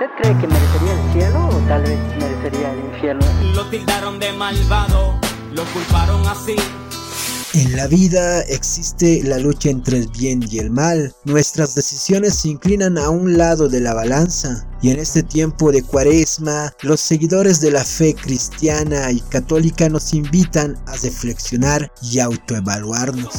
¿Usted cree que merecería el cielo o tal vez merecería el infierno? Lo tildaron de malvado, lo culparon así. En la vida existe la lucha entre el bien y el mal. Nuestras decisiones se inclinan a un lado de la balanza. Y en este tiempo de cuaresma, los seguidores de la fe cristiana y católica nos invitan a reflexionar y autoevaluarnos.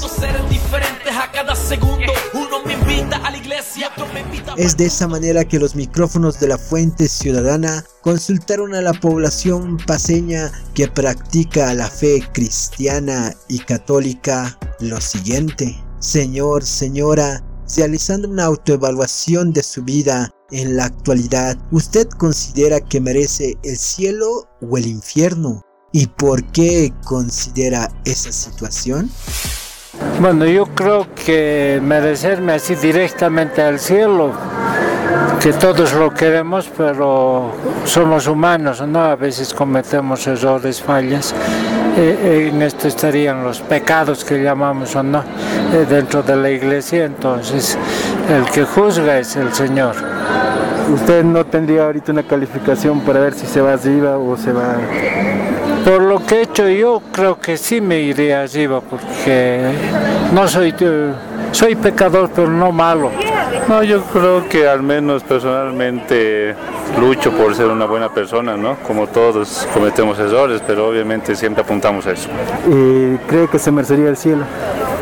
Es de esa manera que los micrófonos de la Fuente Ciudadana consultaron a la población paseña que practica la fe cristiana y católica lo siguiente. Señor, señora, realizando una autoevaluación de su vida en la actualidad, ¿usted considera que merece el cielo o el infierno? ¿Y por qué considera esa situación? Bueno, yo creo que merecerme así directamente al cielo, que todos lo queremos, pero somos humanos, ¿no? A veces cometemos errores, fallas. Eh, en esto estarían los pecados que llamamos o no eh, dentro de la iglesia, entonces el que juzga es el Señor. ¿Usted no tendría ahorita una calificación para ver si se va arriba o se va por lo que he hecho yo, creo que sí me iría arriba, porque no soy, soy pecador, pero no malo. No, yo creo que al menos personalmente lucho por ser una buena persona, ¿no? Como todos cometemos errores, pero obviamente siempre apuntamos a eso. ¿Y cree que se merecería el cielo?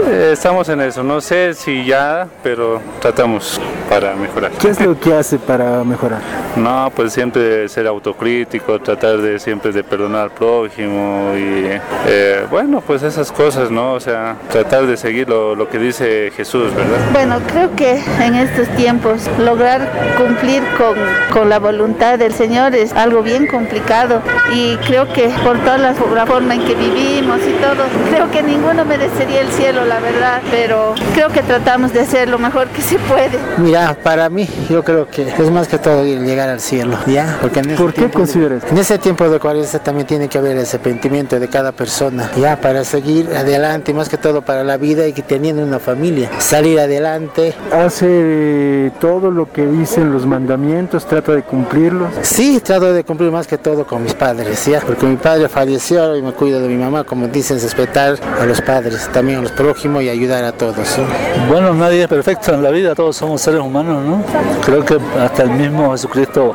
Eh, estamos en eso, no sé si ya, pero tratamos para mejorar. ¿Qué es lo que hace para mejorar? No, pues siempre ser autocrítico, tratar de siempre de perdonar al prójimo y eh, bueno, pues esas cosas, ¿no? O sea, tratar de seguir lo, lo, que dice Jesús, ¿verdad? Bueno, creo que en estos tiempos lograr cumplir con, con la voluntad del Señor es algo bien complicado y creo que por toda la, la forma en que vivimos y todo, creo que ninguno merecería el cielo la verdad, pero creo que tratamos de hacer lo mejor que se puede. Mira, para mí, yo creo que es más que todo llegar al cielo, ¿ya? Porque en ¿Por qué consideras? En ese tiempo de cuaresma también tiene que haber ese arrepentimiento de cada persona, ¿ya? Para seguir adelante, más que todo para la vida y que teniendo una familia, salir adelante. ¿Hace todo lo que dicen los mandamientos? ¿Trata de cumplirlos? Sí, trato de cumplir más que todo con mis padres, ¿ya? Porque mi padre falleció y me cuido de mi mamá, como dicen, respetar a los padres, también a los prójimos y ayudar a todos. Bueno, nadie es perfecto en la vida, todos somos seres humanos, ¿no? Creo que hasta el mismo Jesucristo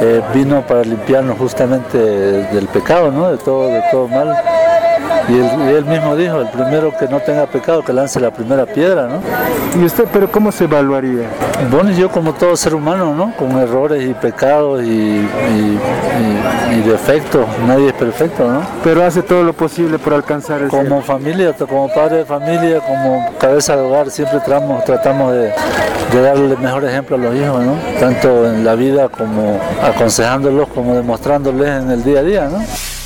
eh, vino para limpiarnos justamente del pecado, ¿no? De todo, de todo mal. Y él, mismo dijo, el primero que no tenga pecado que lance la primera piedra, ¿no? ¿Y usted, pero cómo se evaluaría? Bueno, yo como todo ser humano, ¿no? Con errores y pecados y, defectos, nadie es perfecto, ¿no? Pero hace todo lo posible por alcanzar eso. Como familia, como padre de familia, como cabeza de hogar, siempre tratamos, tratamos de, de darle el mejor ejemplo a los hijos, ¿no? Tanto en la vida como aconsejándolos, como demostrándoles en el día a día, ¿no?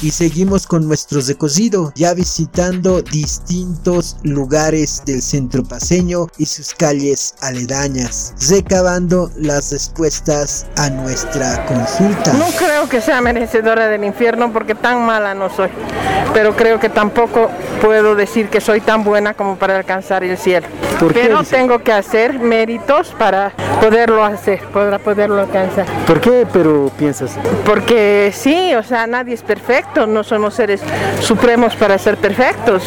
Y seguimos con nuestros recocido, ya visitando distintos lugares del centro paseño y sus calles aledañas, recabando las respuestas a nuestra consulta. No creo que sea merecedora del infierno porque tan mala no soy, pero creo que tampoco puedo decir que soy tan buena como para alcanzar el cielo. Pero tengo que hacer méritos para poderlo hacer, para poderlo alcanzar. ¿Por qué pero piensas? Porque sí, o sea, nadie es perfecto no somos seres supremos para ser perfectos.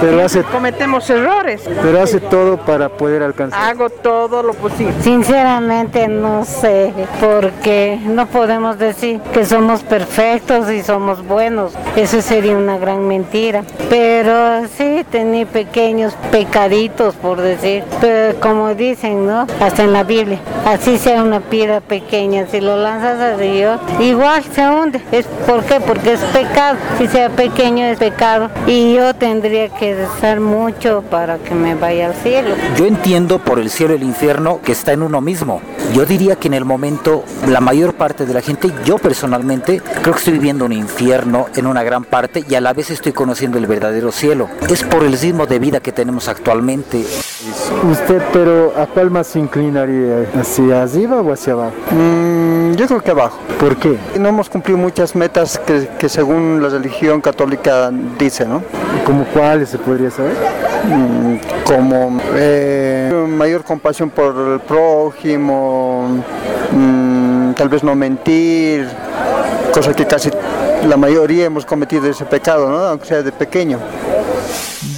Pero hace, cometemos errores. Pero hace todo para poder alcanzar. Hago todo lo posible. Sinceramente no sé, porque no podemos decir que somos perfectos y somos buenos. Eso sería una gran mentira. Pero sí, tenía pequeños pecaditos, por decir. Pero como dicen, ¿no? Hasta en la Biblia. Así sea una piedra pequeña, si lo lanzas al río, igual se hunde. ¿Es ¿Por qué? Porque es pecado, si sea pequeño es pecado y yo tendría que rezar mucho para que me vaya al cielo. Yo entiendo por el cielo y el infierno que está en uno mismo. Yo diría que en el momento la mayor parte de la gente, yo personalmente creo que estoy viviendo un infierno en una gran parte y a la vez estoy conociendo el verdadero cielo. Es por el ritmo de vida que tenemos actualmente. ¿Usted pero a cuál más se inclinaría? ¿Hacia arriba o hacia abajo? Mm, yo creo que abajo. ¿Por qué? No hemos cumplido muchas metas que, que según la religión católica dice, ¿no? ¿Como cuáles se podría saber? Mm, como eh, mayor compasión por el prójimo, mm, tal vez no mentir, cosa que casi la mayoría hemos cometido ese pecado, ¿no? aunque sea de pequeño.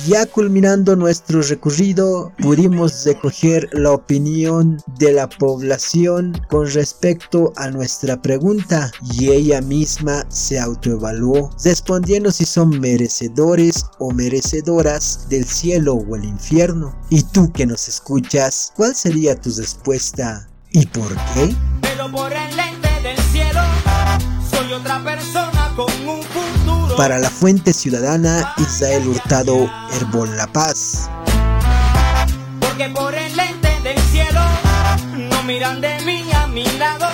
Ya culminando nuestro recorrido, pudimos recoger la opinión de la población con respecto a nuestra pregunta y ella misma se autoevaluó, respondiendo si son merecedores o merecedoras del cielo o el infierno. Y tú que nos escuchas, ¿cuál sería tu respuesta y por qué? Pero por el lente del cielo, soy otra persona para la Fuente Ciudadana, Israel Hurtado, Herbol La Paz. Porque por el lente del cielo no miran de mí a mi lado